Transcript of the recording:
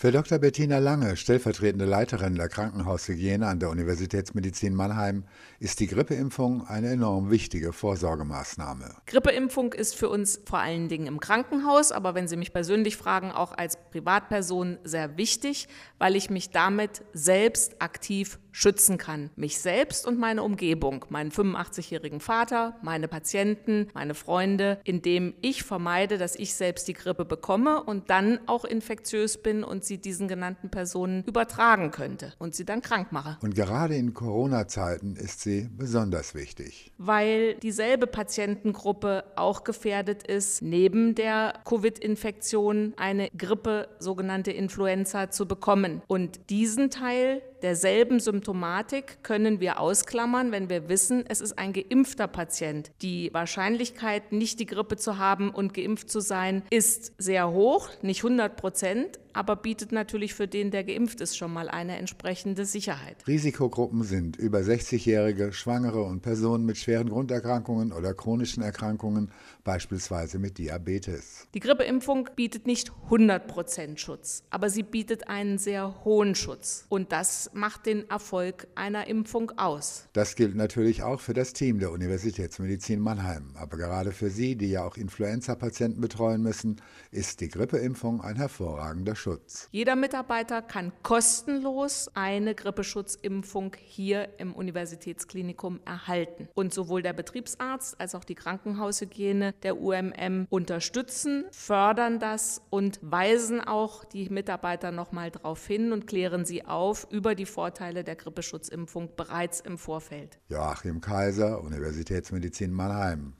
Für Dr. Bettina Lange, stellvertretende Leiterin der Krankenhaushygiene an der Universitätsmedizin Mannheim, ist die Grippeimpfung eine enorm wichtige Vorsorgemaßnahme. Grippeimpfung ist für uns vor allen Dingen im Krankenhaus, aber wenn Sie mich persönlich fragen, auch als Privatperson sehr wichtig, weil ich mich damit selbst aktiv schützen kann. Mich selbst und meine Umgebung, meinen 85-jährigen Vater, meine Patienten, meine Freunde, indem ich vermeide, dass ich selbst die Grippe bekomme und dann auch infektiös bin und sie diesen genannten Personen übertragen könnte und sie dann krank mache. Und gerade in Corona-Zeiten ist sie besonders wichtig. Weil dieselbe Patientengruppe auch gefährdet ist, neben der Covid-Infektion eine Grippe, sogenannte Influenza, zu bekommen. Und diesen Teil derselben Symptomatik können wir ausklammern, wenn wir wissen, es ist ein geimpfter Patient. Die Wahrscheinlichkeit, nicht die Grippe zu haben und geimpft zu sein, ist sehr hoch, nicht 100 Prozent, aber bietet natürlich für den, der geimpft ist, schon mal eine entsprechende Sicherheit. Risikogruppen sind über 60-Jährige, Schwangere und Personen mit schweren Grunderkrankungen oder chronischen Erkrankungen, beispielsweise mit Diabetes. Die Grippeimpfung bietet nicht 100 Prozent Schutz, aber sie bietet einen sehr hohen Schutz. Und das macht den Erfolg einer Impfung aus. Das gilt natürlich auch für das Team der Universitätsmedizin Mannheim. Aber gerade für Sie, die ja auch Influenza-Patienten betreuen müssen, ist die Grippeimpfung ein hervorragender Schutz. Jeder Mitarbeiter kann kostenlos eine Grippeschutzimpfung hier im Universitätsklinikum erhalten. Und sowohl der Betriebsarzt als auch die Krankenhaushygiene der UMM unterstützen, fördern das und weisen auch die Mitarbeiter nochmal darauf hin und klären sie auf über die die Vorteile der Grippeschutzimpfung bereits im Vorfeld. Joachim Kaiser, Universitätsmedizin Mannheim.